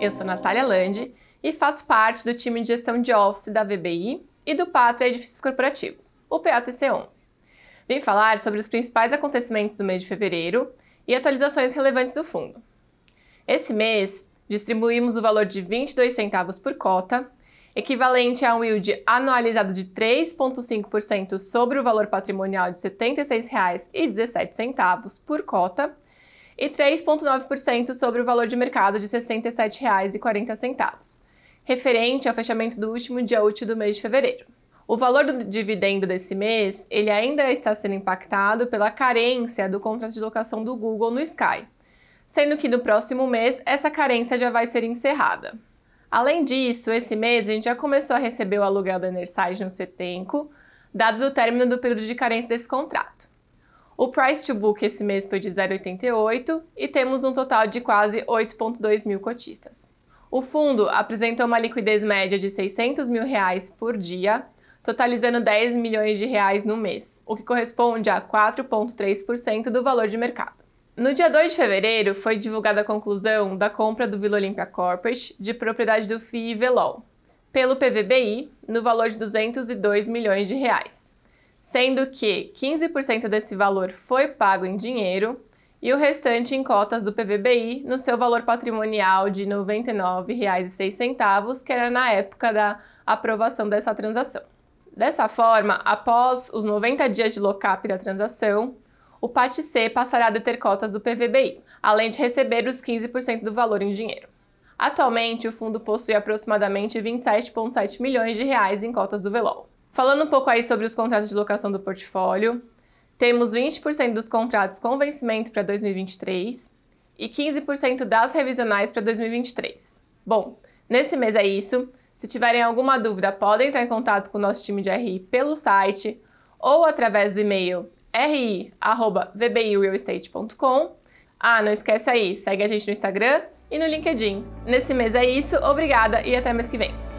eu sou Natália Landi e faço parte do time de gestão de Office da VBI e do Pátria Edifícios Corporativos, o PATC11. Vim falar sobre os principais acontecimentos do mês de fevereiro e atualizações relevantes do fundo. Esse mês, distribuímos o valor de 22 centavos por cota, equivalente a um yield anualizado de 3,5% sobre o valor patrimonial de R$ 76,17 por cota e 3,9% sobre o valor de mercado de R$ 67,40, referente ao fechamento do último dia útil do mês de fevereiro. O valor do dividendo desse mês, ele ainda está sendo impactado pela carência do contrato de locação do Google no Sky, sendo que no próximo mês essa carência já vai ser encerrada. Além disso, esse mês a gente já começou a receber o aluguel da Enerside no Cetenco, dado o término do período de carência desse contrato. O price to book esse mês foi de 0,88 e temos um total de quase 8,2 mil cotistas. O fundo apresenta uma liquidez média de 600 mil reais por dia, totalizando 10 milhões de reais no mês, o que corresponde a 4,3% do valor de mercado. No dia 2 de fevereiro, foi divulgada a conclusão da compra do Vila Olímpia Corporate, de propriedade do FII Velol, pelo PVBI, no valor de 202 milhões de reais, sendo que 15% desse valor foi pago em dinheiro e o restante em cotas do PVBI no seu valor patrimonial de R$ 99,06, que era na época da aprovação dessa transação. Dessa forma, após os 90 dias de lock-up da transação, o PAT-C passará a deter cotas do PVBI, além de receber os 15% do valor em dinheiro. Atualmente, o fundo possui aproximadamente 27,7 milhões de reais em cotas do Velol. Falando um pouco aí sobre os contratos de locação do portfólio, temos 20% dos contratos com vencimento para 2023 e 15% das revisionais para 2023. Bom, nesse mês é isso. Se tiverem alguma dúvida, podem entrar em contato com o nosso time de RI pelo site ou através do e-mail ri@vbirealestate.com. Ah, não esquece aí, segue a gente no Instagram e no LinkedIn. Nesse mês é isso, obrigada e até mês que vem.